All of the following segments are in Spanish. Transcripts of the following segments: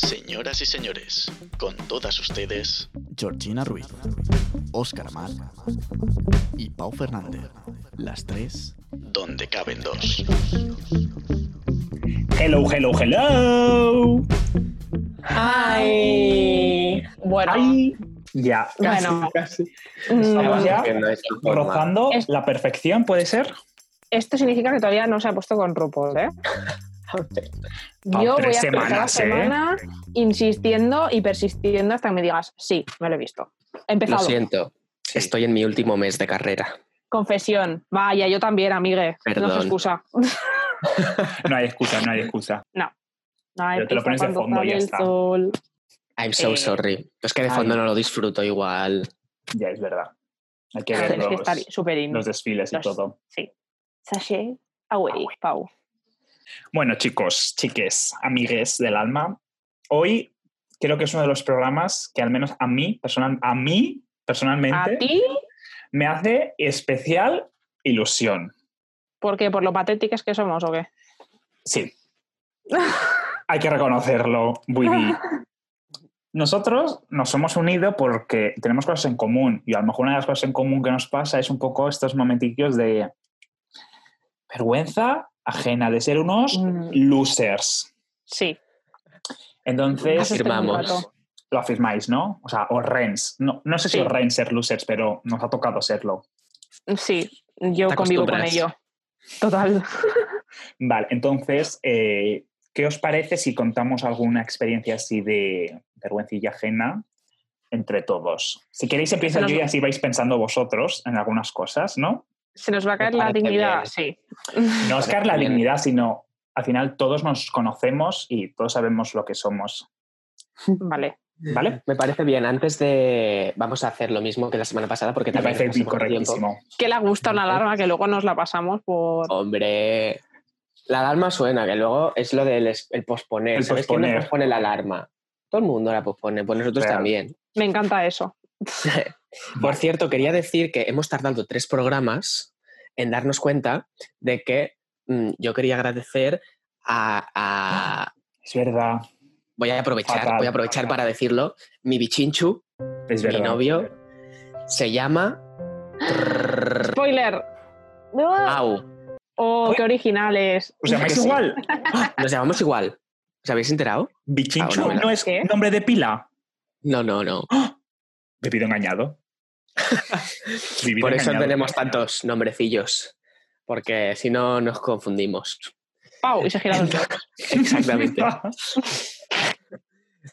Señoras y señores, con todas ustedes, Georgina Ruiz, Óscar Mar y Pau Fernández. Las tres. donde caben dos. Hello, hello, hello. Ay. Bueno, ya, casi, Bueno. casi. mm, Estamos ya rozando la perfección, ¿puede ser? esto significa que todavía no se ha puesto con RuPaul, ¿eh? Yo voy a estar cada semanas, ¿eh? semana insistiendo y persistiendo hasta que me digas, sí, me lo he visto. He Lo empezado. siento, estoy en mi último mes de carrera. Confesión. Vaya, yo también, amigue. No Perdón. se excusa. No hay excusa, no hay excusa. Ay, Pero te lo pones de cuando fondo y sale ya está. sol. I'm so Eh, sorry. Es que de fondo ay. no lo disfruto igual. Ya es verdad. Hay que ver Tienes que los, estar súper in. los desfiles y los- todo. Sí. Sashay away, Pau. Bueno, chicos, chiques, amigues del alma, hoy creo que es uno de los programas que al menos a mí, personal, a mí personalmente, ¿A ti? me hace especial ilusión. ¿Por qué? ¿Por lo patéticas que somos o qué? Sí. Hay que reconocerlo, Buidi. Nosotros nos hemos unido porque tenemos cosas en común y a lo mejor una de las cosas en común que nos pasa es un poco estos momentillos de vergüenza ajena, de ser unos Mm. losers. Sí. Entonces, contrato. lo afirmáis, ¿no? O sea, o Rens. No, no sé si Sí. os Rens ser losers, pero nos ha tocado serlo. Sí, yo convivo con ello. Total. Vale, entonces, eh, ¿qué os parece si contamos alguna experiencia así de vergüencilla ajena entre todos? Si queréis empiezo Pero yo y así vais pensando vosotros en algunas cosas, ¿no? Se nos va a caer la dignidad, bien. sí. No es caer la dignidad, sino al final todos nos conocemos y todos sabemos lo que somos, Vale. ¿vale? Me parece bien. Antes de. Vamos a hacer lo mismo que la semana pasada porque Me también parece correctísimo. Que le gusta una alarma que luego nos la pasamos por. Hombre, la alarma suena, que luego es lo del el posponer. El ¿Sabes quién no posponer. pospone la alarma? Todo el mundo la pospone, pues nosotros Real. también. Me encanta eso. Por cierto, quería decir que hemos tardado tres programas en darnos cuenta de que mm, yo quería agradecer a, a- Es verdad, Voy a aprovechar, Fatal. voy a aprovechar para decirlo. Mi bichinchu, es mi verdad. novio, se llama... Spoiler. Au. Oh, qué originales. ¿Os llamáis igual? Nos llamamos igual. ¿Os habéis enterado? ¿Bichinchu Ah, bueno, no es ¿Qué? nombre de pila? No, no, no. Me pido engañado. Por eso engañado. tenemos tantos nombrecillos. Porque si no nos confundimos. Pau, y se gira los dedos. Exactamente.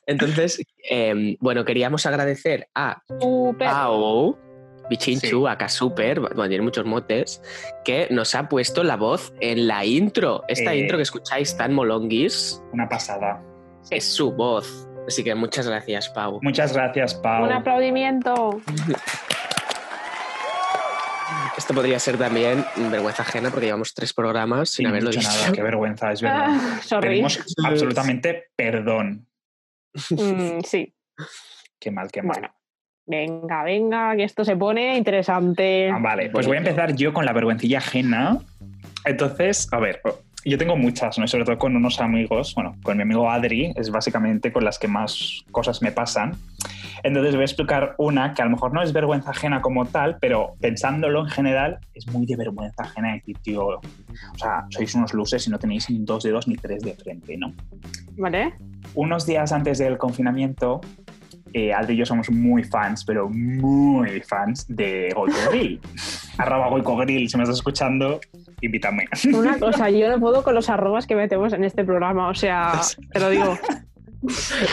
Entonces, eh, bueno, queríamos agradecer a Súper. Pau, Bichinchu, Sí. acá Super, bueno, tiene muchos motes, que nos ha puesto la voz en la intro. Esta Eh. intro que escucháis tan molonguis Una pasada. es su voz. Así que muchas gracias, Pau. Muchas gracias, Pau. Un aplaudimiento. Esto podría ser también vergüenza ajena porque llevamos tres programas sin Sin haberlo dicho nada, qué vergüenza, es verdad. Ah, sorry. Pedimos absolutamente perdón. Mm, sí. Qué mal, qué mal. Bueno. Venga, venga, que esto se pone interesante. Ah, vale, pues voy a empezar yo con la vergüencilla ajena. Entonces, a ver, yo tengo muchas, ¿no? sobre todo con unos amigos, bueno, con mi amigo Adri, es básicamente con las que más cosas me pasan. Entonces voy a explicar una que a lo mejor no es vergüenza ajena como tal, pero pensándolo en general, es muy de vergüenza ajena decir, tío, o sea, sois unos luces y no tenéis ni dos dedos ni tres de frente, ¿no? ¿Vale? unos días antes del confinamiento, eh, Adri y yo somos muy fans, pero muy fans de Goico Grill. Arroba Goico Grill, si me estás escuchando, invítame. Una cosa, yo no puedo con los arrobas que metemos en este programa. O sea, te lo digo.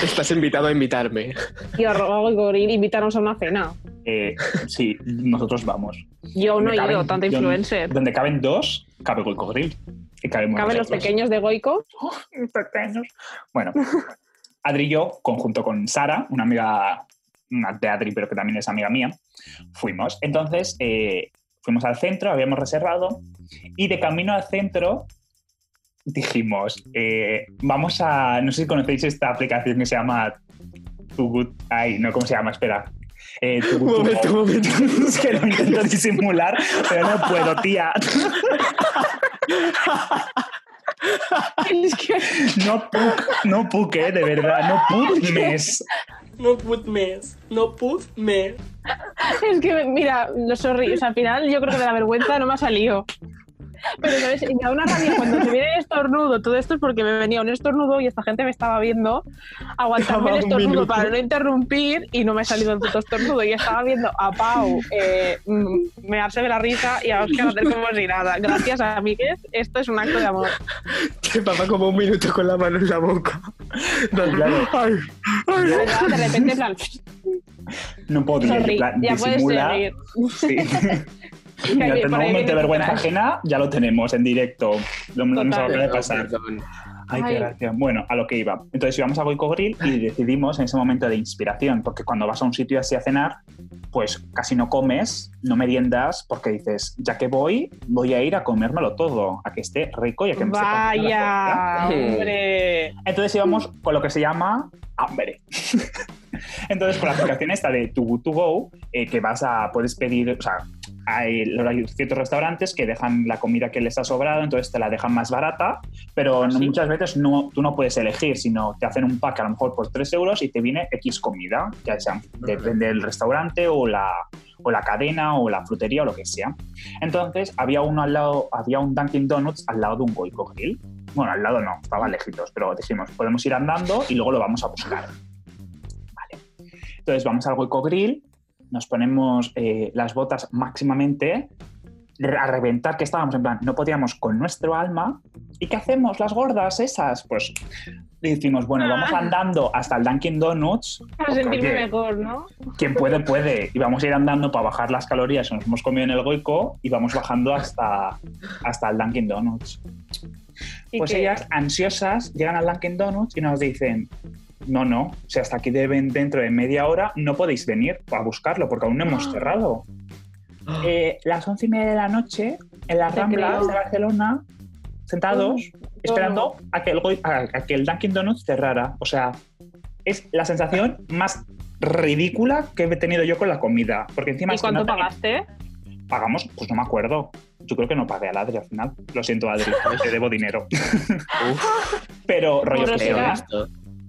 Estás invitado a invitarme. Y arroba goril, invítanos a una cena. Eh, sí, nosotros vamos. Yo no he ido, tanta influencer. Donde caben dos, cabe Goico Grill. Y Caben los pequeños de Goico. pequeños. Bueno, Adri y yo, conjunto con Sara, una amiga una de Adri, pero que también es amiga mía, fuimos. Entonces, eh, fuimos al centro, habíamos reservado, y de camino al centro dijimos, eh, vamos a, no sé si conocéis esta aplicación que se llama Too Good, ay, no, ¿cómo se llama? Espera. Eh, Too Good To Momento, momento. es que lo intento disimular, pero no puedo, tía. Es que No puc, no puc, eh, de verdad, no puc més. No put més. No put més. Es que, mira, no sorry, o sea, al final yo creo que de la vergüenza no me ha salido. Pero, ¿sabes? Y me da una rabia cuando se viene el estornudo. Todo esto es porque me venía un estornudo y esta gente me estaba viendo aguantarme el estornudo minuto. para no interrumpir y no me ha salido el puto estornudo. Y estaba viendo a Pau eh, mm, mearse de la risa y a Oscar hacer como si nada. Gracias, amigues. Esto es un acto de amor. Que papá como un minuto con la mano en la boca. Claro, Ay, ay. De repente, en plan, no puedo en sorry, plan, ya puedes disimula. seguir. Sí. Ya tenemos un momento de vergüenza ajena, ya lo tenemos en directo. No, no nos acaba de pasar. perdón. Ay, qué Ay. gracia. Bueno, a lo que iba. Entonces íbamos a Goico Grill y decidimos en ese momento de inspiración, porque cuando vas a un sitio así a cenar, pues casi no comes, no meriendas, porque dices, ya que voy, voy a ir a comérmelo todo, a que esté rico y a que me. Vaya, hombre. Entonces íbamos con lo que se llama hambre. Entonces, con la aplicación esta de Too Good To Go, eh, que vas a, puedes pedir, o sea, hay, hay ciertos restaurantes que dejan la comida que les ha sobrado, entonces te la dejan más barata, pero ¿Sí? muchas veces no, tú no puedes elegir, sino te hacen un pack a lo mejor por 3 euros y te viene X comida, ya sea, depende del restaurante o la, o la cadena o la frutería o lo que sea. Entonces, había uno al lado, había un Dunkin' Donuts al lado de un Goico Grill. Bueno, al lado no, estaba lejitos, pero dijimos, podemos ir andando y luego lo vamos a buscar. Vale. Entonces vamos al Goico Grill, nos ponemos eh, las botas máximamente a reventar, que estábamos en plan, no podíamos con nuestro alma. ¿Y qué hacemos, las gordas esas? Pues decimos, bueno, vamos andando hasta el Dunkin' Donuts. Para sentirme mejor, ¿no? quien puede, puede. Y vamos a ir andando para bajar las calorías que nos hemos comido en el Goico y vamos bajando hasta, hasta el Dunkin' Donuts. Pues ellas, ansiosas, llegan al Dunkin' Donuts y nos dicen, no, no, o sea, hasta aquí deben, dentro de media hora no podéis venir a buscarlo porque aún no hemos Ah. cerrado. Eh, las once y media de la noche, en las Ramblas de Barcelona, sentados, esperando a que, el, a, a que el Dunkin' Donuts cerrara. O sea, es la sensación más ridícula que he tenido yo con la comida. Porque encima ¿Y es que cuánto no pagaste? pagamos, pues no me acuerdo. Yo creo que no pagué al Adri al final. Lo siento, Adri, te debo dinero. Pero rollo que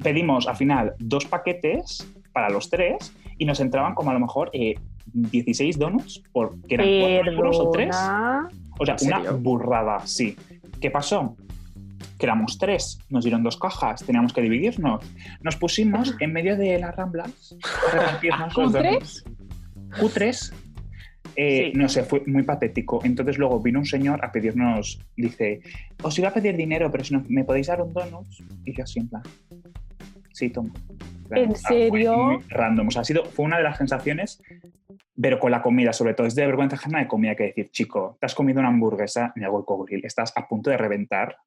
pedimos al final dos paquetes para los tres y nos entraban como a lo mejor eh, 16 donuts, por, que eran 4 euros o 3. Perdona. O sea, ¿En una burrada, sí. ¿Qué pasó? Que éramos tres, nos dieron dos cajas, teníamos que dividirnos. Nos pusimos en medio de las ramblas a repartirnos los donuts. Cutres. Eh, Sí. No sé, fue muy patético. Entonces luego vino un señor a pedirnos, dice, os iba a pedir dinero, pero si no, me podéis dar un donut. Y yo así en plan, sí, toma. ¿En Ah, fue serio? muy random. O sea, ha sido, fue una de las sensaciones, pero con la comida, sobre todo, es de vergüenza ajena de comida que decir, chico, te has comido una hamburguesa en el Goico Grill, estás a punto de reventar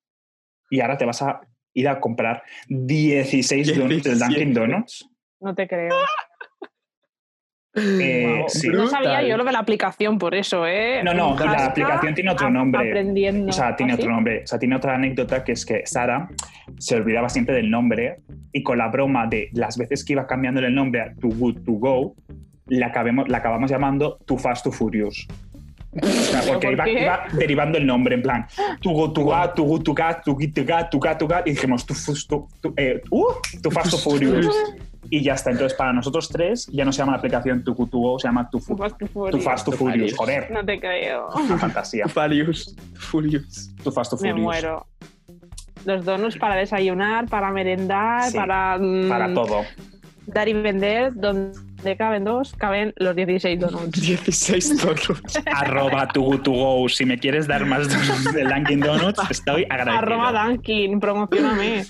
y ahora te vas a ir a comprar 16 donuts del 17. Dunkin' Donuts. No te creo. Eh, Guau. sí. No sabía yo lo de la aplicación por eso, ¿eh? No, no, la aplicación tiene otro nombre. Aprendiendo. O sea, tiene ¿Ah, sí? otro nombre. O sea, tiene otra anécdota que es que Sara se olvidaba siempre del nombre y con la broma de las veces que iba cambiándole el nombre a Too Good To Go, la, acabemos, la acabamos llamando Too Fast Too Furious. O sea, porque ¿Por iba, iba derivando el nombre en plan Too Go To Too Good To Go, Too Good To Go, Too Go To Go y dijimos Fast Too, Too- eh, uh, Too Fast Too Furious. Y ya está. Entonces, para nosotros tres ya no se llama la aplicación To Go, se llama Too, Fu- Too Fast, Too Furious. Joder, No te creo. una fantasía. Furious. Furious. Too Fast Me Furious. muero. Los donuts para desayunar, para merendar, Sí, para, mm, Para todo. dar y vender. Donde caben dos, caben los 16 donuts. 16 donuts. arroba go to go. Si me quieres dar más donuts de Dunkin' Donuts, estoy agradecido. Arroba Dunkin, promocioname.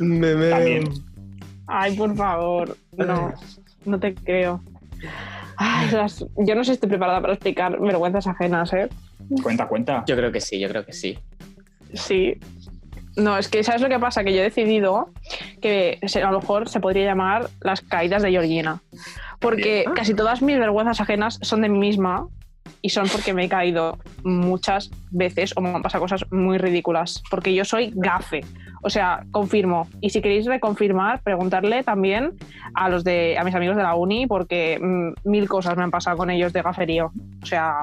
Me meo. También. Ay, por favor. No, no te creo. Ay, las- yo no sé si estoy preparada para explicar vergüenzas ajenas, ¿eh? Cuenta, cuenta. Yo creo que sí, yo creo que sí. Sí. No, es que ¿sabes lo que pasa? Que yo he decidido que se- a lo mejor se podría llamar las caídas de Georgina. Porque casi todas mis vergüenzas ajenas son de mí misma y son porque me he caído muchas veces o me han pasado cosas muy ridículas. Porque yo soy gafe. O sea, confirmo. Y si queréis reconfirmar, preguntarle también a los de a mis amigos de la uni, porque mm, mil cosas me han pasado con ellos de gaferío. O sea,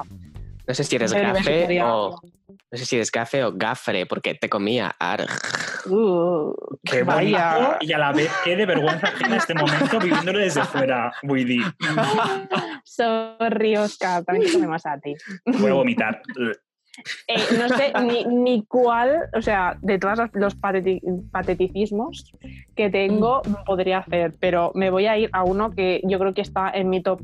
No sé si eres gafe o, No sé si es gafe o gafre, porque te comía. Arg. Uh, Qué vaya. y a la vez qué de vergüenza ajena este momento viviéndolo desde fuera, Woody. Sorry, Oscar, también te comemos a ti. Voy a vomitar. Eh, no sé ni, ni cuál, o sea, de todos los pateti- pateticismos que tengo podría hacer, pero me voy a ir a uno que yo creo que está en mi top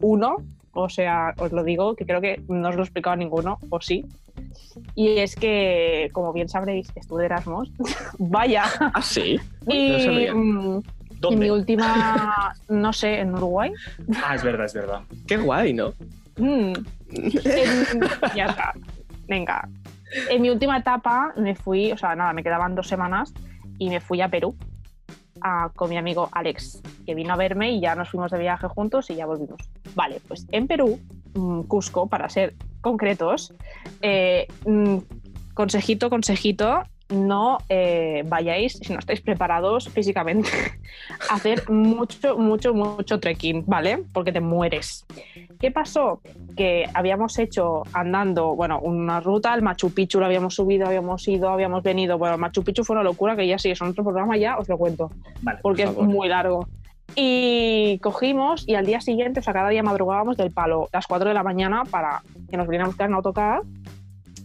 1, o sea, os lo digo, que creo que no os lo he explicado a ninguno, o sí. Y es que, como bien sabréis, estuve de Erasmus. Vaya. Ah, sí. Y, no sabía. mm, y mi última, no sé, en Uruguay. Ah, es verdad, es verdad. Qué guay, ¿no? Mm. En- ya está. Venga. En mi última etapa me fui, o sea, nada, me quedaban dos semanas y me fui a Perú a- con mi amigo Alex, que vino a verme y ya nos fuimos de viaje juntos y ya volvimos. Vale, pues en Perú, mm, Cusco, para ser concretos, eh, mm, consejito, consejito, no eh, vayáis, si no estáis preparados físicamente, a hacer mucho, mucho, mucho trekking, ¿vale? Porque te mueres. ¿Qué pasó? Que habíamos hecho andando, bueno, una ruta, el Machu Picchu lo habíamos subido, habíamos ido, habíamos venido. Bueno, el Machu Picchu fue una locura que ya sí, es en otro programa, ya os lo cuento, Vale. porque es muy largo. Y cogimos y al día siguiente, o sea, cada día madrugábamos del palo, las 4 de la mañana, para que nos vinieran a buscar en autocar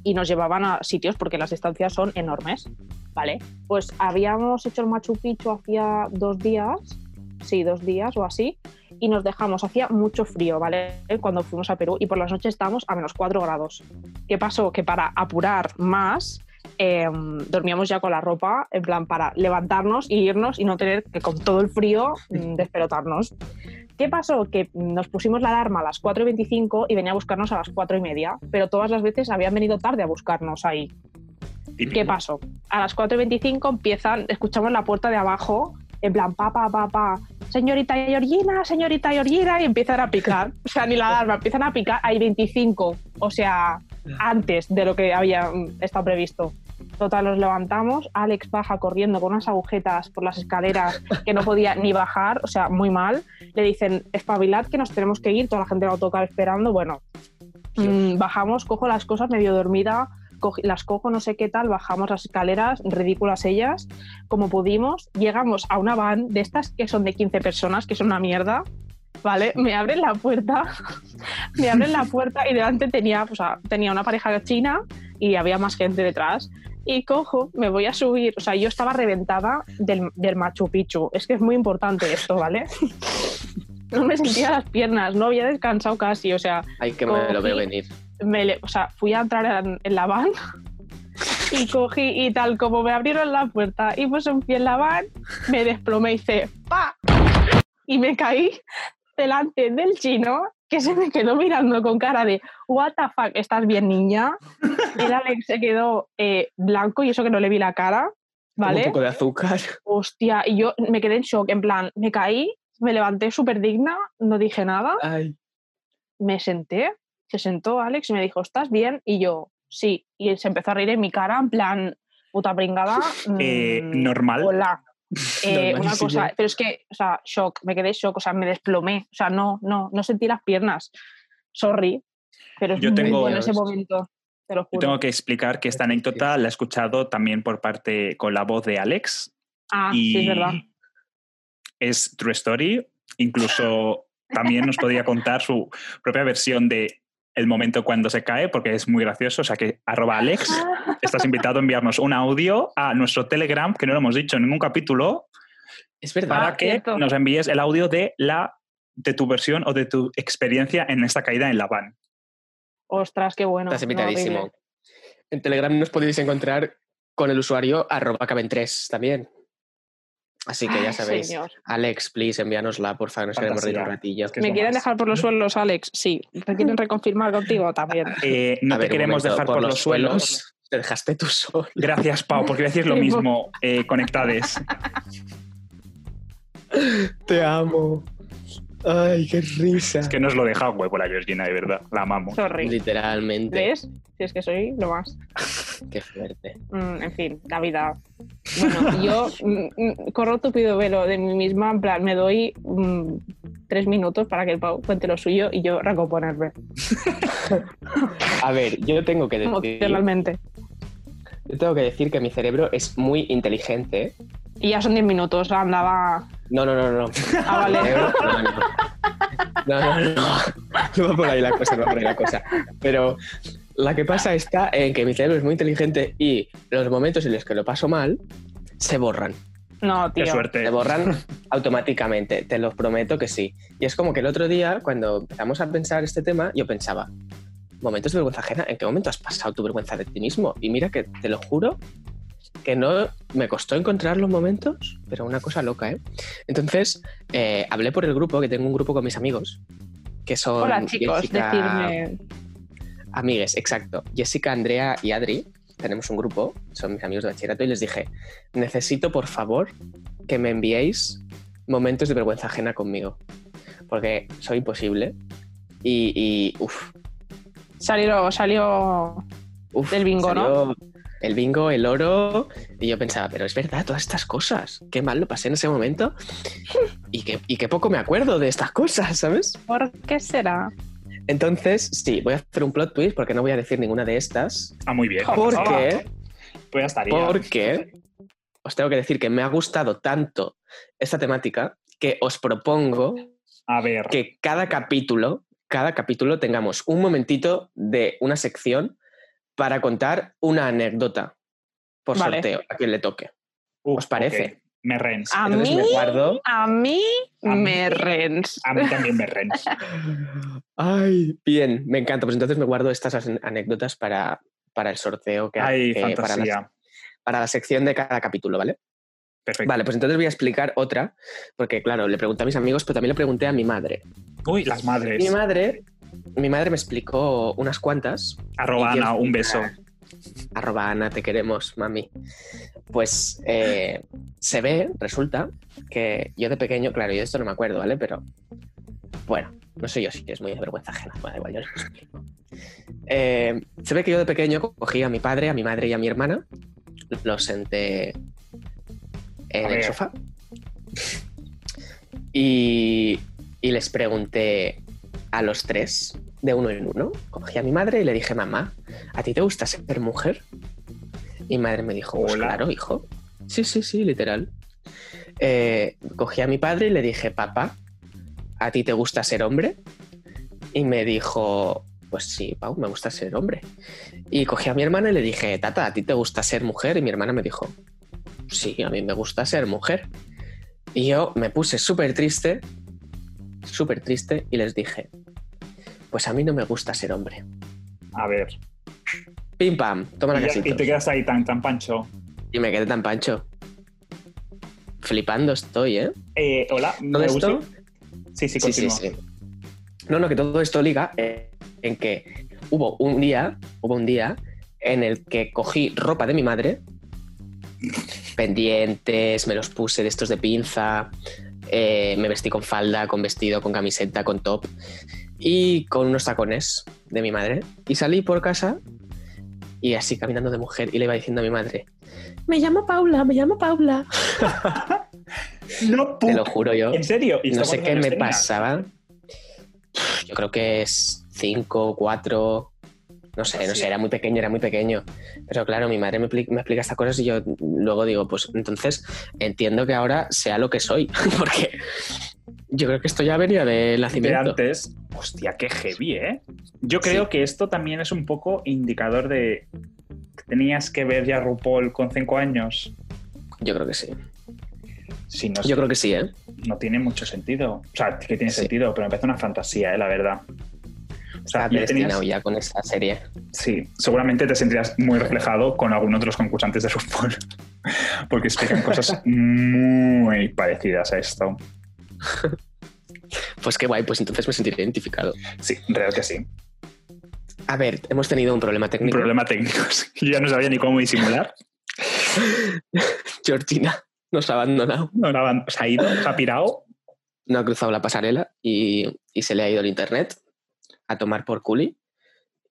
y nos llevaban a sitios porque las distancias son enormes. Vale, pues habíamos hecho el Machu Picchu hacía dos días, sí, dos días o así, y nos dejamos, hacía mucho frío, ¿vale? Cuando fuimos a Perú y por las noches estábamos a menos 4 grados. ¿Qué pasó? Que para apurar más, eh, dormíamos ya con la ropa, en plan para levantarnos y irnos y no tener que con todo el frío mm, despelotarnos. ¿Qué pasó? Que nos pusimos la alarma a las 4.25 y venía a buscarnos a las 4 y media, pero todas las veces habían venido tarde a buscarnos ahí. ¿Qué pasó? A las 4.25 empiezan, escuchamos la puerta de abajo, en plan, pa, pa, pa, pa, señorita Georgina, señorita Georgina, y empiezan a picar. O sea, ni la alarma, empiezan a picar, hay 25, o sea, antes de lo que había mm, estado previsto. Total, nos levantamos, Alex baja corriendo con unas agujetas por las escaleras que no podía ni bajar, o sea, muy mal. Le dicen, espabilad que nos tenemos que ir, toda la gente del autocar esperando. Bueno, mm, bajamos, cojo las cosas medio dormida, cogí- las cojo, no sé qué tal, bajamos las escaleras, ridículas ellas, como pudimos, llegamos a una van de estas que son de 15 personas, que son una mierda, ¿vale? Me abren la puerta, me abren la puerta y delante tenía, o sea, tenía una pareja china y había más gente detrás. Y cojo, me voy a subir, o sea, yo estaba reventada del, del Machu Picchu. Es que es muy importante esto, ¿vale? No me sentía las piernas, no había descansado casi, o sea, Ay, que me lo veo Cogí- venir. me o sea, fui a entrar en, en la van y cogí y tal como me abrieron la puerta y puse un pie en la van, me desplomé y hice ¡pa! Y me caí delante del chino que se me quedó mirando con cara de what the fuck, ¿estás bien niña? El Alex se quedó eh, blanco y eso que no le vi la cara, Un ¿vale? poco de azúcar. Hostia, y yo me quedé en shock, en plan, me caí, me levanté súper digna, no dije nada Ay. me senté, se sentó Alex y me dijo, ¿estás bien? Y yo, sí. Y él se empezó a reír en mi cara, en plan, puta pringada. Eh, mm, normal. Hola. Eh, una cosa, pero es que, o sea, shock, me quedé shock, o sea, me desplomé, o sea, no, no, no sentí las piernas. Sorry, pero es Yo muy tengo- bueno ese momento, te lo Yo juro. tengo que explicar que esta anécdota la he escuchado también por parte con la voz de Alex Ah, y sí, es verdad. es true story. Incluso también nos podría contar su propia versión de el momento cuando se cae, porque es muy gracioso. O sea que arroba Alex, estás invitado a enviarnos un audio a nuestro Telegram, que no lo hemos dicho en ningún capítulo, Es verdad. para Ah, que cierto. nos envíes el audio de la de tu versión o de tu experiencia en esta caída en la van. Ostras, qué bueno. Estás invitadísimo. en Telegram nos podéis encontrar con el usuario arroba caben3 también. Así que ya sabéis. señor. Alex, please, envíanosla, porfa, nos queremos reír un Fantasía. ratillo. Es que es ¿Me quieren más. dejar por los suelos, Alex? Sí. ¿Te quieren reconfirmar contigo? También. Eh, no A te ver, queremos momento, dejar por, los suelos. Te dejaste tú solo. Gracias, Pau, porque voy a decir lo mismo. Eh, conectades. Te amo. Ay, qué risa. Es que nos lo deja huevo la Georgina, de verdad. La amamos. Sorry. Literalmente. ¿Ves? Si es que soy lo más. Qué fuerte. Mm, en fin, la vida. Bueno, yo mm, mm, corro tupido velo de mí misma, en plan, me doy mm, tres minutos para que el Pau cuente lo suyo y yo recomponerme A ver, yo tengo que decir, emocionalmente. yo tengo que decir que mi cerebro es muy inteligente. Y ya son diez minutos, andaba. No, no, no, no. Ah, vale. No, no. No, no, no. No va por ahí la cosa, no va por ahí la cosa. Pero la que pasa está en que mi cerebro es muy inteligente y los momentos en los que lo paso mal se borran. No, Qué tío. suerte. Se borran automáticamente, te lo prometo que sí. Y es como que el otro día, cuando empezamos a pensar este tema, yo pensaba, momentos de vergüenza ajena, ¿en qué momento has pasado tu vergüenza de ti mismo? Y mira que te lo juro que no me costó encontrar los momentos, pero una cosa loca, ¿eh? Entonces, eh, hablé por el grupo, que tengo un grupo con mis amigos, que son Hola chicos, Jessica- decirme. Amigues, exacto. Jessica, Andrea y Adri, tenemos un grupo, son mis amigos de bachillerato, y les dije, necesito por favor que me enviéis momentos de vergüenza ajena conmigo, porque soy imposible. Y, y uf, Salió, salió. uf, Del bingo, ¿no? salió El bingo, el oro, y yo pensaba, pero es verdad, todas estas cosas, qué mal lo pasé en ese momento, y que, y qué poco me acuerdo de estas cosas, ¿sabes? ¿Por qué será? Entonces, sí, voy a hacer un plot twist porque no voy a decir ninguna de estas, Ah, muy bien. porque... Pues ya estaría. Porque os tengo que decir que me ha gustado tanto esta temática que os propongo A ver. que cada capítulo, cada capítulo tengamos un momentito de una sección para contar una anécdota por Vale. sorteo a quien le toque. Uf, ¿os parece? Me rens. A Entonces mí, me guardo. a mí A mí- me rens. A mí también me rens. Ay, bien, me encanta. Pues entonces me guardo estas anécdotas para, para el sorteo que, Ay, que- para, la, fantasía. para la sección de cada capítulo, ¿vale? Perfecto. Vale, pues entonces voy a explicar otra, porque claro, le pregunté a mis amigos, pero también le pregunté a mi madre. Uy, las madres. Mi madre, mi madre me explicó unas cuantas. Arroba Ana, un beso. Arroba Ana, te queremos, mami. Pues eh, se ve, resulta, que yo de pequeño, claro, yo de esto no me acuerdo, ¿vale? Pero bueno, no sé yo si es muy de vergüenza ajena. Bueno, igual, yo os lo explico. Eh, se ve que yo de pequeño cogí a mi padre, a mi madre y a mi hermana, los senté en el sofá y, y les pregunté a los tres, de uno en uno. Cogí a mi madre y le dije, mamá, ¿a ti te gusta ser mujer? Y mi madre me dijo, pues Hola. claro, hijo. Sí, sí, sí, literal. Eh, cogí a mi padre y le dije, papá, ¿a ti te gusta ser hombre? Y me dijo, pues sí, Pau, me gusta ser hombre. Y cogí a mi hermana y le dije, tata, ¿a ti te gusta ser mujer? Y mi hermana me dijo, sí, a mí me gusta ser mujer. Y yo me puse súper triste, súper triste, y les dije, pues a mí no me gusta ser hombre. A ver. Pim pam, toma la casita. y te quedas ahí tan, tan pancho. Y me quedé tan pancho. Flipando estoy, ¿eh? Eh, hola, Todo me esto. gusta- Sí, sí, Sí, sí. No, no, que todo esto liga en que hubo un día, hubo un día en el que cogí ropa de mi madre, pendientes, me los puse de estos de pinza, eh, me vestí con falda, con vestido, con camiseta, con top y con unos tacones de mi madre. Y salí por casa y así caminando de mujer y le iba diciendo a mi madre, me llamo Paula, me llamo Paula. No, Te lo juro yo. ¿En serio? ¿Y No sé qué me pasaba. Yo creo que es cinco, cuatro. No sé, no sé, era muy pequeño, era muy pequeño. Pero claro, mi madre me, pli- me explica estas cosas y yo luego digo, pues entonces entiendo que ahora sea lo que soy. Porque yo creo que esto ya venía de de nacimiento. antes. Hostia, qué heavy, ¿eh? Yo creo Sí. que esto también es un poco indicador de que tenías que ver ya RuPaul con cinco años. Yo creo que sí. Si no, Yo creo que sí, ¿eh? no tiene mucho sentido. O sea, que tiene Sí. sentido, pero me parece una fantasía, ¿eh? La verdad. O sea, Está ya tenías- ya con esta serie. Sí, seguramente te sentías muy reflejado con algunos de los concursantes de RuPaul. Porque explican cosas muy parecidas a esto. Pues qué guay, pues entonces me sentiré identificado. Sí, real que sí. A ver, hemos tenido un problema Un técnico. problema técnico. Yo ya no sabía ni cómo disimular. Georgina nos ha abandonado. No, la van- se ha ido, se ha pirado. no ha cruzado la pasarela y, y se le ha ido el internet a tomar por culi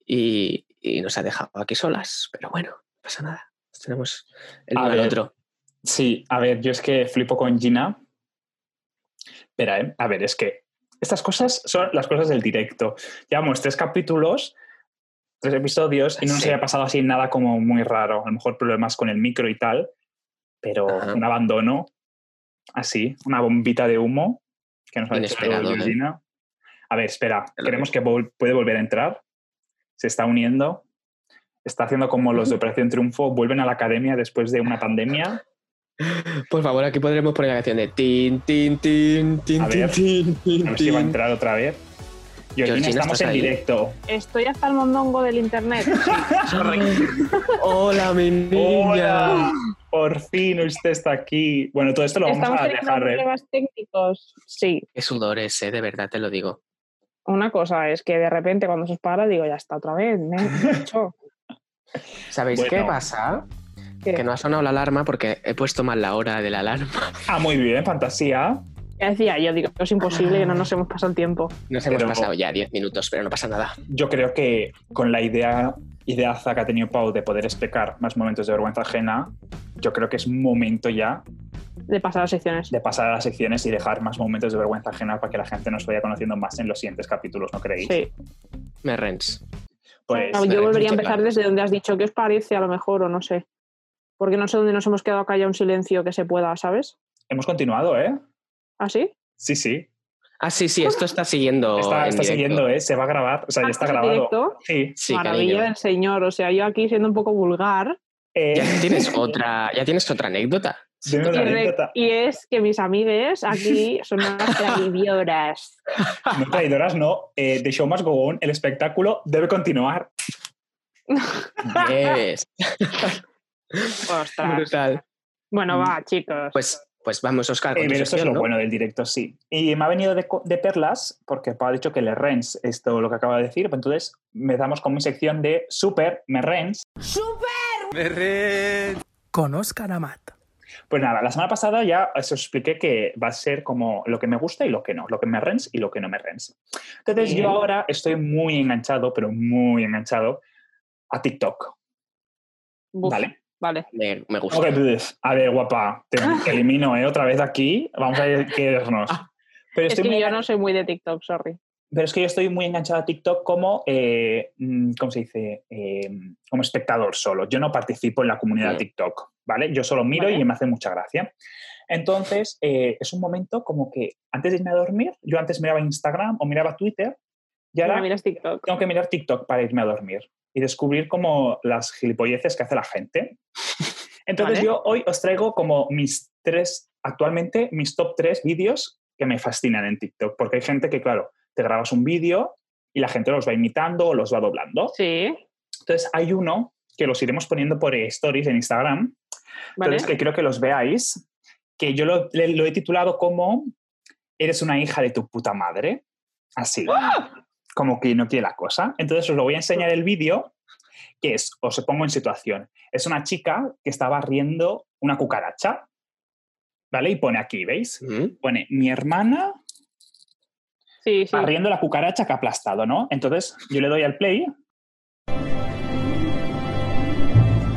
y, y nos ha dejado aquí solas. Pero bueno, no pasa nada. Tenemos el uno al otro. Sí, a ver, yo es que flipo con Gina. Espera, ¿eh? A ver, es que Estas cosas son las cosas del directo. Llevamos tres capítulos, tres episodios, y no nos Sí. había pasado así nada como muy raro. A lo mejor problemas con el micro y tal, pero Ajá. un abandono así, una bombita de humo que nos ha hecho Inesperado, ¿eh? Georgina. A ver, espera, queremos que vol- puede volver a entrar. Se está uniendo. Está haciendo como los de Operación Triunfo, vuelven a la academia después de una pandemia. Por favor, aquí podremos poner la canción de tin, tin, tin, tin, A tin, ver, tin, tin, A ver si va a entrar otra vez. Georgina, Georgina, estamos ¿estás en ahí? directo. Estoy hasta el mondongo del internet. Hola, mi niña. Hola, por fin usted está aquí. Bueno, todo esto lo vamos Estamos a dejar. ¿eh? problemas técnicos. Sí. Qué sudores, eh, de verdad te lo digo. Una cosa es que de repente cuando se os para digo, ya está otra vez. me he hecho. ¿Sabéis Bueno. qué pasa? ¿Qué? Que no ha sonado la alarma porque he puesto mal la hora de la alarma. Ah, muy bien, fantasía. Ya decía yo, digo, es imposible que no nos hemos pasado el tiempo. Nos hemos Pero- pasado ya 10 minutos, pero no pasa nada. Yo creo que con la idea ideaza que ha tenido Pau de poder explicar más momentos de vergüenza ajena, yo creo que es momento ya De pasar a secciones. de pasar a las secciones y dejar más momentos de vergüenza ajena para que la gente nos vaya conociendo más en los siguientes capítulos, ¿no creéis? Sí. Me rens. Pues No, yo volvería a empezar desde donde has dicho qué os parece, a lo mejor, o no sé. Porque no sé dónde nos hemos quedado acá ya un silencio que se pueda, ¿sabes? hemos continuado, ¿eh? ¿Así? Sí, sí. Ah, sí, sí, esto está siguiendo. Está, está siguiendo, ¿eh? Se va a grabar. O sea, ya está Ah, ¿en grabado. directo? Sí. Sí, Maravilla cariño. del señor. O sea, yo aquí siendo un poco vulgar. Eh, Ya tienes otra, ya tienes otra anécdota. Y, es que mis amigues aquí son unas traidoras. No traidoras, no. Eh, The Show Must Go On, el espectáculo debe continuar. Yes. Ostras. Brutal. Bueno, va, chicos. Pues, pues vamos, Oscar. Eh, pero esto es lo ¿no? bueno del directo, sí. Y me ha venido de, perlas porque Pau ha dicho que le rens esto lo que acaba de decir. pues Entonces, empezamos con mi sección de Super Me Rens. con Oscar Amat. Pues nada, la semana pasada ya os expliqué que va a ser como lo que me gusta y lo que no, lo que me rens y lo que no me rens. Entonces, Bien. yo ahora estoy muy enganchado, pero muy enganchado a TikTok. ¿Vale? Vale. Me, me gusta. Ok, pues, a ver, guapa, te, te elimino ¿eh? otra vez aquí. Vamos a querernos. Pero Es estoy que muy yo no soy muy de TikTok, sorry. Pero es que yo estoy muy enganchado a TikTok como, eh, mm, ¿cómo se dice? Eh, como espectador solo. Yo no participo en la comunidad de Mm. TikTok, ¿vale? Yo solo miro Vale. y me hace mucha gracia. Entonces, eh, es un momento como que antes de irme a dormir, yo antes miraba Instagram o miraba Twitter y Ahora ahora miras TikTok. tengo que mirar TikTok para irme a dormir y descubrir como las gilipolleces que hace la gente. Entonces Vale. yo hoy os traigo como mis tres, actualmente mis top tres vídeos que me fascinan en TikTok, porque hay gente que, claro, te grabas un vídeo y la gente los va imitando o los va doblando. Sí, Entonces hay uno que los iremos poniendo por stories en Instagram, vale. entonces que quiero que los veáis, que yo lo, he titulado como Eres una hija de tu puta madre, así, como que no quiere la cosa. Entonces os lo voy a enseñar el vídeo, que es, os pongo en situación, es una chica que está barriendo una cucaracha, ¿vale? Y pone aquí, ¿veis? Mm. Pone, mi hermana Sí, sí. barriendo la cucaracha que ha aplastado, ¿no? Entonces yo le doy al play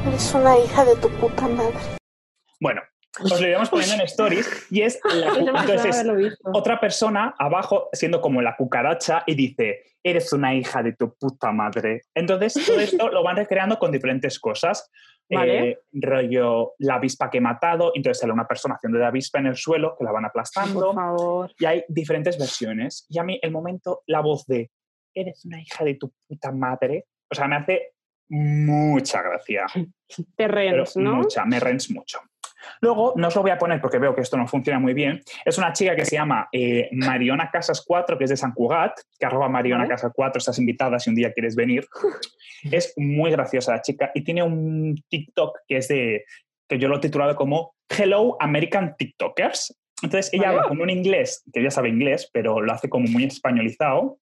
Eres una hija de tu puta madre. Bueno, os lo iremos poniendo en stories y es la, entonces otra persona abajo siendo como la cucaracha y dice, eres una hija de tu puta madre. Entonces todo esto lo van recreando con diferentes cosas. Vale. Eh, rollo la avispa que he matado, entonces sale una persona haciendo de avispa en el suelo que la van Por aplastando favor. y hay diferentes versiones. Y a mí el momento, la voz de, eres una hija de tu puta madre, o sea, me hace mucha gracia. Pero Terrenos, ¿no? Mucha, me rens mucho. Luego, no os lo voy a poner porque veo que esto no funciona muy bien. Es una chica que se llama eh, Mariona Casas 4, que es de San Cugat, que arroba Mariona. Casas 4, estás invitada si un día quieres venir. Es muy graciosa la chica y tiene un TikTok que es de, que yo lo he titulado como Hello American TikTokers. Entonces ella habla con un inglés, que ya sabe inglés, pero lo hace como muy españolizado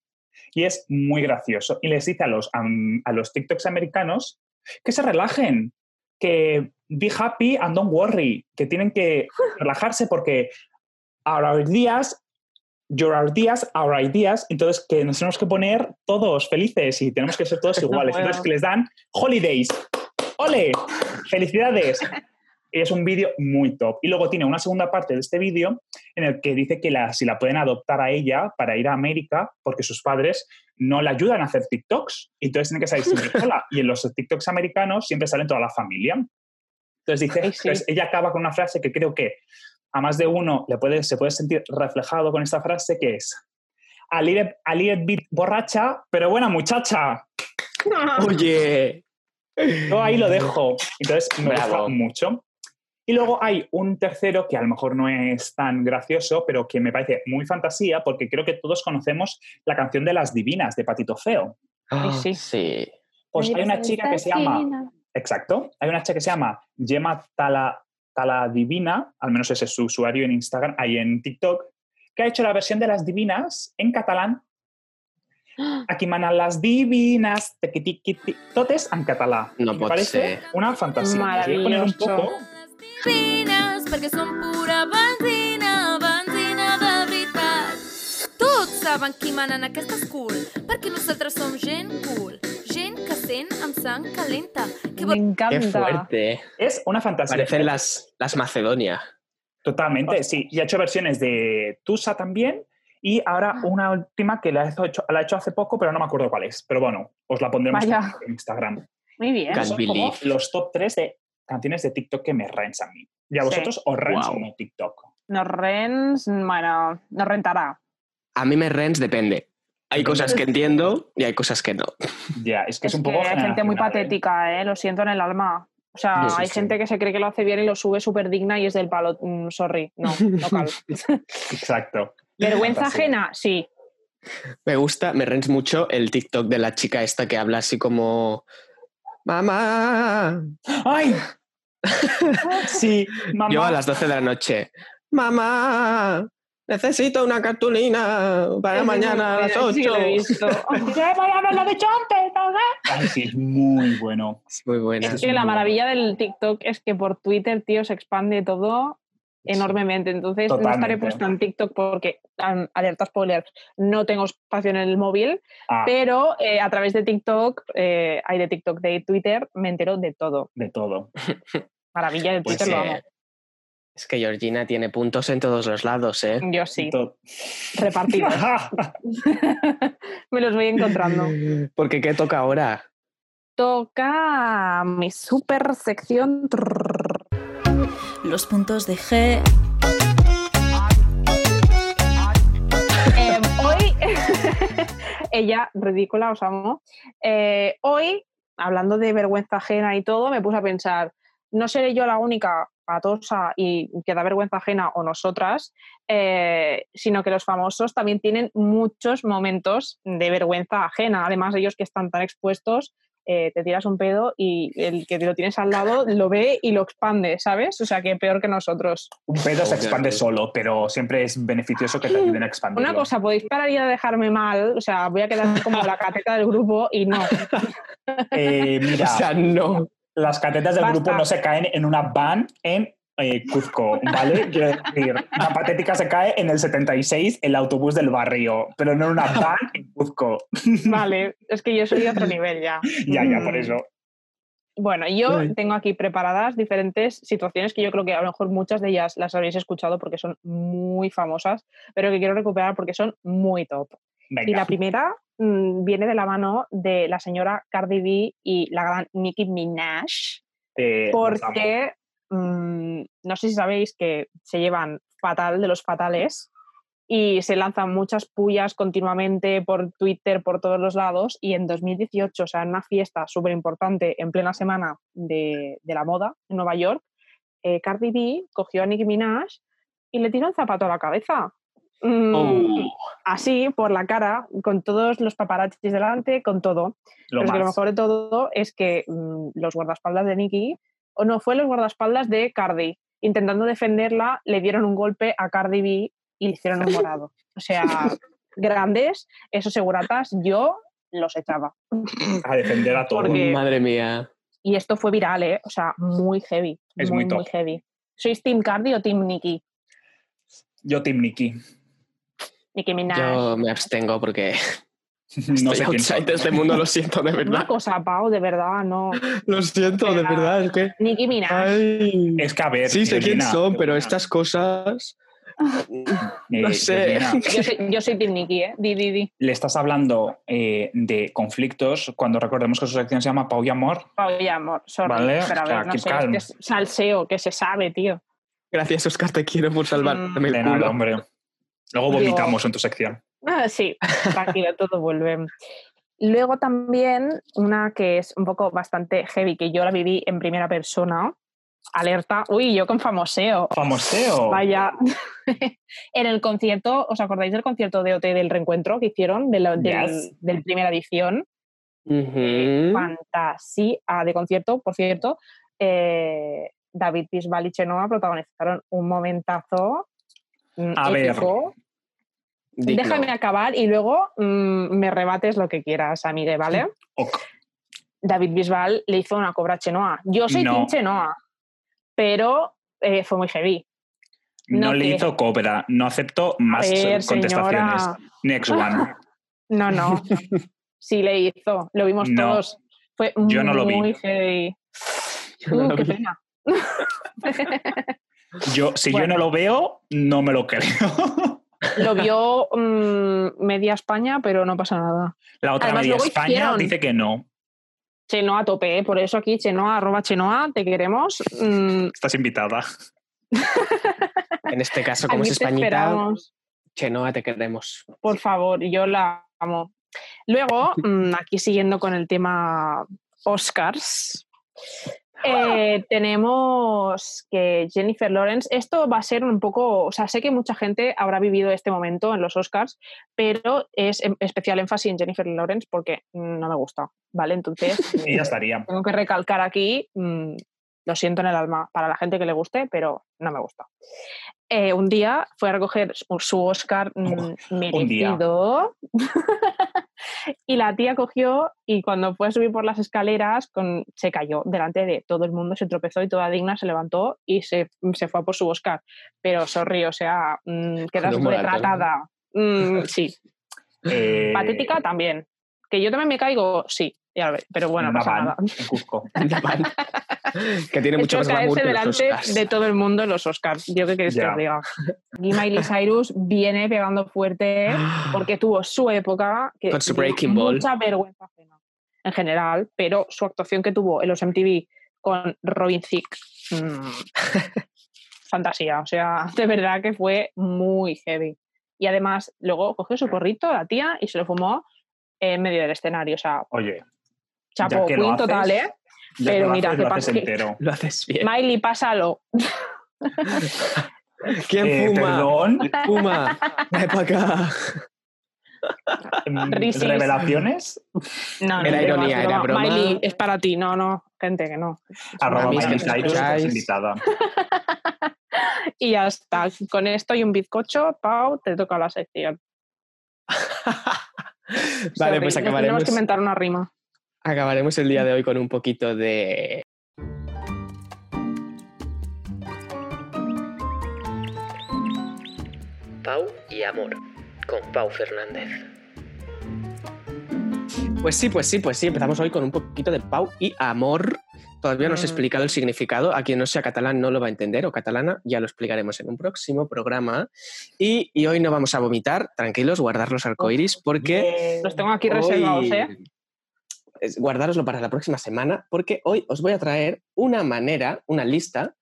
y es muy gracioso. Y les dice a los, am- a los TikToks americanos que se relajen, que be happy and don't worry, que tienen que relajarse porque our días, your ideas, our ideas, entonces que nos tenemos que poner todos felices y tenemos que ser todos iguales. Entonces que les dan holidays. ¡Ole! ¡Felicidades! es un vídeo muy top. Y luego tiene una segunda parte de este vídeo en el que dice que la, si la pueden adoptar a ella para ir a América porque sus padres no le ayudan a hacer TikToks. Y entonces tiene que salir siempre sola. Y en los TikToks americanos siempre salen toda la familia. Entonces dice, sí. ella acaba con una frase que creo que a más de uno le puede, se puede sentir reflejado con esta frase que es a little, a little bit borracha, pero buena muchacha. Oye. Yo ahí lo dejo. Entonces me Bravo. gusta mucho. Y luego hay un tercero que a lo mejor no es tan gracioso, pero que me parece muy fantasía, porque creo que todos conocemos la canción de las divinas de Patito Feo. Sí. Ah, sí. Pues hay una chica que se llama, exacto, hay una chica que se llama Gemma Tala, Tala Divina, al menos ese es su usuario en Instagram, ahí en TikTok, que ha hecho la versión de las divinas en catalán. Aquí manan las divinas, tiqui, tiqui, ti- totes en català. No pot parece ser. una fantasía. Os voy a poner un Maravilloso. poco. Divines, perquè són pura benzina, benzina de veritat. Tots saben qui mana en aquest school, perquè nosaltres som gent cool, calenta. Que Me vol... Qué encanta. fuerte. Es una fantasía. Parecen las, las Macedonia. Totalmente, sí. Y ha hecho versiones de Tusa también. Y ahora una última que la he hecho, la he hecho hace poco, pero no me acuerdo cuál es. Pero bueno, os la pondremos Vaya. en Instagram. Muy bien. Son como los top 3 de canciones de TikTok que me rens a mí. ¿Y a Sí. vosotros os rens Guau. o no TikTok? Nos rens, bueno, nos rentará. A mí me rens depende. Hay cosas que entiendo y hay cosas que no. Ya, es que es, Es un que poco hay gente muy ¿eh? patética, ¿eh? Lo siento en el alma. O sea, Sí, sí, hay sí. gente que se cree que lo hace bien y lo sube súper digna y es del palo. Mm, sorry, no, no cal. Exacto. Vergüenza Fantasía. ajena, sí. Me gusta, me rens mucho el TikTok de la chica esta que habla así como... Mamá. ¡Ay! sí, mamá. Yo a las 12 de la noche. Mamá. Necesito una cartulina para mañana a las sí lo 8. he visto. Ay, sí, es muy bueno. Es muy buena. Es que la maravilla del TikTok es que por Twitter, tío, se expande todo enormemente. Entonces, no estaré puesta en TikTok porque, alerta spoiler, no tengo espacio en el móvil, Ah, pero eh, a través de TikTok, eh, hay de TikTok, de Twitter, me entero de todo. de todo. Maravilla de Pues, Twitter, lo eh, amo. Es que Georgina tiene puntos en todos los lados, ¿eh? Yo sí, To- repartidos. me los voy encontrando. Porque ¿qué toca ahora? Toca mi super sección. Los puntos de G. Eh, hoy, ella, ridícula, os amo. Eh, hoy, hablando de vergüenza ajena y todo, me puse a pensar, no seré yo la única patosa y que da vergüenza ajena o nosotras, eh, sino que los famosos también tienen muchos momentos de vergüenza ajena. Además, ellos que están tan expuestos, eh, te tiras un pedo y el que te lo tienes al lado lo ve y lo expande, ¿sabes? O sea, que peor que nosotros. Un pedo se expande solo, pero siempre es beneficioso que te ayuden a expandirlo. Una cosa, podéis parar ya de dejarme mal, o sea, voy a quedar como la cateta del grupo y no. Eh, mira, O sea, no. Las catetas del Basta. grupo no se caen en una van en eh, Cuzco, ¿vale? Quiero decir, una patética se cae en el 76, el autobús del barrio, pero no en una van en Cuzco. Vale, es que yo soy de otro nivel ya. ya, ya, por Mm. eso. Bueno, yo tengo aquí preparadas diferentes situaciones que yo creo que a lo mejor muchas de ellas las habréis escuchado porque son muy famosas, pero que quiero recuperar porque son muy top. Y la primera mm, viene de la mano de la señora Cardi B y la gran Nicki Minaj, eh, porque mm, no sé si sabéis que se llevan fatal de los fatales y se lanzan muchas pullas continuamente por Twitter, por todos los lados. Y en 2018, o sea, en una fiesta súper importante en plena semana de, de la moda en Nueva York, eh, Cardi B cogió a Nicki Minaj y le tiró un zapato a la cabeza. Mm, Oh. Así, por la cara, con todos los paparazzis delante, con todo. Lo Pero es que lo mejor de todo es que mm, los guardaespaldas de Nicki, o no, fue los guardaespaldas de Cardi, intentando defenderla, le dieron un golpe a Cardi B y le hicieron un morado. O sea, grandes, esos seguratas, yo los echaba. A defender a todos. Porque- Madre mía. Y esto fue viral, ¿eh? O sea, muy heavy. Es muy, muy muy top. heavy. ¿Sois Team Cardi o Team Nicki? Yo, Team Nicky. Nicki Minaj. Yo me abstengo porque No Estoy sé outside de este mundo, lo siento, de Una verdad. cosa, Pau, de verdad, no. Lo siento, de verdad. Es que. Nicki Minaj. Ay. Es que a ver. Sí, sé quién son, pero estas cosas. eh, no sé. Carolina, Yo soy, yo soy Team Nicki, ¿eh? Di, di, di. Le estás hablando eh, de conflictos cuando recordemos que su sección se llama Pau y Amor. Pau y amor, sorry. Vale, pero a o sea, ver, no keep sé, calm. es que es salseo, que se sabe, tío. Gracias, Oscar, te quiero por salvarme De el nada, culo. hombre. Luego vomitamos en tu sección. Ah, sí, tranquilo, todo vuelve. Luego también una que es un poco bastante heavy, que yo la viví en primera persona. Alerta. Uy, yo con famoseo. Famoseo. Vaya. en el concierto, ¿os acordáis del concierto de OT del reencuentro que hicieron de la del- Yes. del primera edición? Ujú. fantasía de concierto, por cierto. eh, David Bisbal y Chenoa protagonizaron un momentazo. mm, A ver. Digno. Déjame acabar y luego mm, me rebates lo que quieras, amigue, ¿vale? Ok. David Bisbal le hizo una cobra a Chenoa. Yo soy No. Team Chenoa, pero eh, fue muy heavy. No, No le que- hizo cobra. No acepto más ver, contestaciones. señora. Next one. No, no. sí le hizo. Lo vimos No. todos. Fue Yo no lo vi. muy heavy. Yo no Uh, lo qué vi. pena. Yo, si Bueno. yo no lo veo, no me lo creo. Lo vio mm, media España, pero no pasa nada. La otra Además, media España hicieron- dice que no. Chenoa a tope, ¿eh? por eso aquí Chenoa, arroba Chenoa, te queremos. Mm, Estás invitada. En este caso, como aquí es españita, esperamos. Chenoa, te queremos. Por favor, yo la amo. Luego, mm, aquí siguiendo con el tema Oscars, eh, tenemos que Jennifer Lawrence, esto va a ser un poco, o sea, sé que mucha gente habrá vivido este momento en los Oscars, pero es em- especial énfasis en Jennifer Lawrence porque no me gusta, ¿vale? Entonces, Y ya estaría. tengo que recalcar aquí, mm, lo siento en el alma, para la gente que le guste, pero no me gusta. Eh, un día fue a recoger su, Oscar mm, merecido y la tía cogió y cuando fue a subir por las escaleras con, se cayó delante de todo el mundo, se tropezó y toda digna se levantó y se, se fue a por su Oscar. Pero sorry, o sea, mm, quedas retratada. Mm, sí, Eh, patética también. Que yo también me caigo, sí, ya lo ves, pero bueno, en no una pasa van nada. en Cuzco. La van. que tiene mucho más glamour que los delante Oscars. de todo el mundo en los Oscars. Yo qué queréis que Ya. os diga. Y Miley Cyrus viene pegando fuerte porque tuvo su época que Con su Breaking Ball. mucha vergüenza en general, pero su actuación que tuvo en los MTV con Robin Thicke, mm, fantasía. O sea, de verdad que fue muy heavy. Y además, luego cogió su porrito, la tía, y se lo fumó en medio del escenario. O sea, Oye, chapo, queen haces, total, ¿eh? Pero mira, haces, que lo pasa haces entero. Lo haces bien. Miley, pásalo. ¿Quién Eh, fuma? perdón, Fuma. Ven para acá. mm, revelaciones. No, no, Era broma, ironía, era broma. Miley, es para ti. No, no, gente, que no. Arroba Miley Cyrus, invitada. Y ya está. Con esto y un bizcocho, Pau, te toca la sección. vale, Sorry, pues acabaremos, Tenemos que inventar una rima. Acabaremos el día de hoy con un poquito de... Pau y Amor, con Pau Fernández. Pues sí, pues sí, pues sí, empezamos hoy con un poquito de Pau y Amor. Todavía no os he Mm. explicado el significado. A quien no sea catalán no lo va a entender, o catalana, ya lo explicaremos en un próximo programa. Y, y hoy no vamos a vomitar, tranquilos, guardar los arcoiris, porque Los tengo aquí reservados, Hoy- ¿eh? Es- guardároslo para la próxima semana, porque hoy os voy a traer una manera, una lista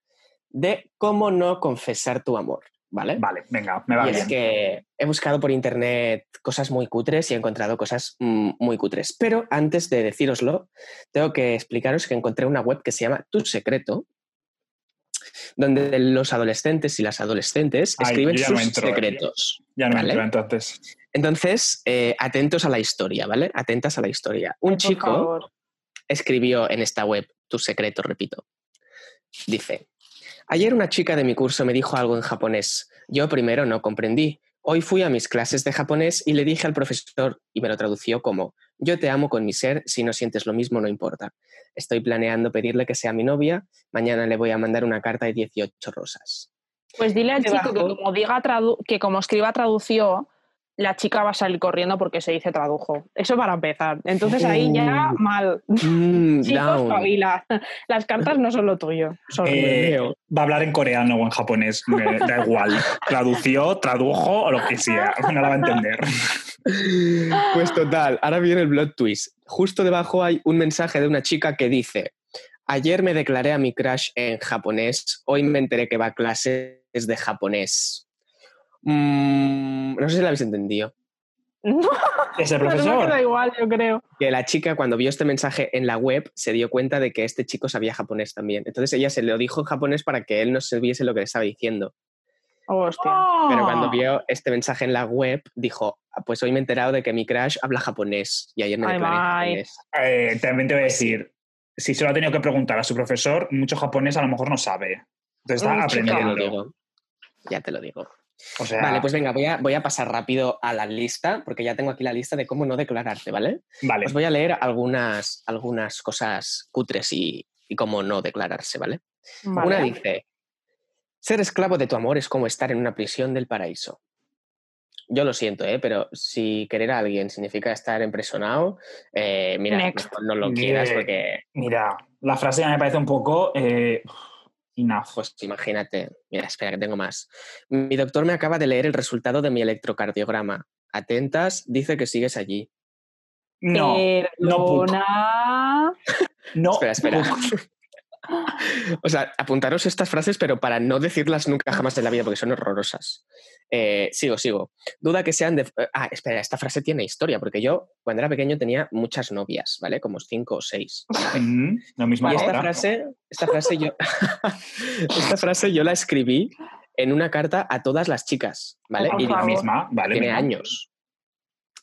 de cómo no confesar tu amor, ¿vale? Vale, venga, me va y es bien. que he buscado por internet cosas muy cutres y he encontrado cosas mm, muy cutres. Pero antes de decíroslo, tengo que explicaros que encontré una web que se llama Tu Secreto, donde los adolescentes y las adolescentes Ay, escriben no sus entro, ¿eh? secretos. Ya no ¿vale? entro entonces. Entonces, eh, atentos a la historia, ¿vale? Atentas a la historia. Un por chico favor. escribió en esta web, tu secreto, repito. Dice, ayer una chica de mi curso me dijo algo en japonés. Yo primero no comprendí. Hoy fui a mis clases de japonés y le dije al profesor y me lo tradució como, yo te amo con mi ser, si no sientes lo mismo no importa. Estoy planeando pedirle que sea mi novia, mañana le voy a mandar una carta de 18 rosas. Pues dile al chico que como, diga tradu- que como escriba tradució, la chica va a salir corriendo porque se dice tradujo. Eso para empezar. Entonces ahí ya Uh. mal. Mm, Chicos, espabila. Las cartas no son lo tuyo. Son Eh, va a hablar en coreano o en japonés, me da igual. Tradució, tradujo o lo que sea, no la va a entender. Pues total, ahora viene el plot twist. Justo debajo hay un mensaje de una chica que dice: Ayer me declaré a mi crush en japonés, hoy me enteré que va a clases de japonés. Mm, no sé si lo habéis entendido. No, Es el profesor. queda igual, yo creo. Que la chica, cuando vio este mensaje en la web, se dio cuenta de que este chico sabía japonés también. Entonces ella se lo dijo en japonés para que él no se viese lo que le estaba diciendo. Hostia. Pero cuando vio este mensaje en la web, dijo: "Ah, Pues hoy me he enterado de que mi crush habla japonés. Y ayer me declaré japonés. Eh, también te voy a decir, si se lo ha tenido que preguntar a su profesor, mucho japonés a lo mejor no sabe. Entonces está chica. Ya te lo aprendiendo. digo. Ya te lo digo. O sea, Vale, pues venga, voy a, voy a pasar rápido a la lista, porque ya tengo aquí la lista de cómo no declararte, ¿vale? vale. Os voy a leer algunas, algunas cosas cutres y, y cómo no declararse, ¿vale? Vale. Una dice, ser esclavo de tu amor es como estar en una prisión del paraíso. Yo lo siento, ¿eh? pero si querer a alguien significa estar empresonado, eh, mira, Next. mejor no lo quieras porque, Mira, la frase ya me parece un poco eh, enough. pues imagínate, mira, espera que tengo más. Mi doctor me acaba de leer el resultado de mi electrocardiograma. Atentas, dice que sigues allí. No, no puc. No. Espera, espera. puc. O sea, apuntaros estas frases, pero para no decirlas nunca jamás en la vida, porque son horrorosas. Eh, sigo, sigo. Duda que sean de... Ah, espera, esta frase tiene historia, porque yo cuando era pequeño tenía muchas novias, ¿vale? Como cinco o seis. Mm, lo mismo Y esta frase, esta frase yo... esta frase yo la escribí en una carta a todas las chicas, ¿vale? Y La misma, vale. tiene años.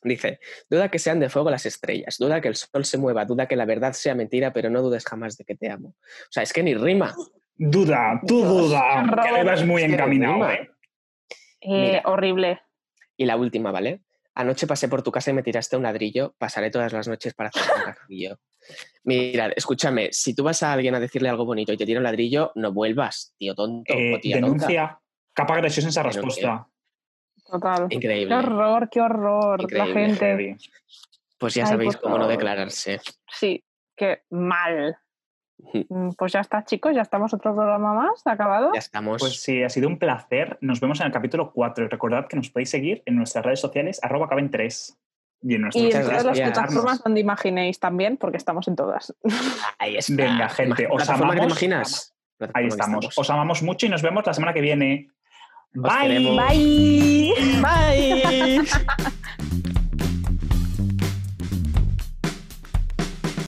Dice, duda que sean de fuego las estrellas, duda que el sol se mueva, duda que la verdad sea mentira, pero no dudes jamás de que te amo. O sea, es que ni rima. Duda, tú duda, que vas muy Es encaminado. eh. Eh, Mira. horrible. Y la última, ¿vale? Anoche pasé por tu casa y me tiraste un ladrillo, pasaré todas las noches para hacer un castillo. Mira, escúchame, si tú vas a alguien a decirle algo bonito y te tira un ladrillo, no vuelvas, tío tonto Eh, o tía tonta. denuncia. Capa agresión esa Denuncia. respuesta. Total. Qué Increíble. horror, qué horror. Increíble, La gente. Heavy. Pues ya Ay, sabéis cómo no declararse. Sí, qué mal. Mm, Pues ya está, chicos, ya estamos otro programa más, acabado. Ya estamos. Pues sí, ha sido un placer. Nos vemos en el capítulo 4. Y recordad que nos podéis seguir en nuestras redes sociales, arroba caben 3. Y en nuestras Y en todas las plataformas donde imaginéis también, porque estamos en todas. Ahí está. Venga, gente, os ¿Plataforma que te amamos. imaginas? Ahí estamos. Os amamos mucho y nos vemos la semana que viene. Bye. Bye. Bye.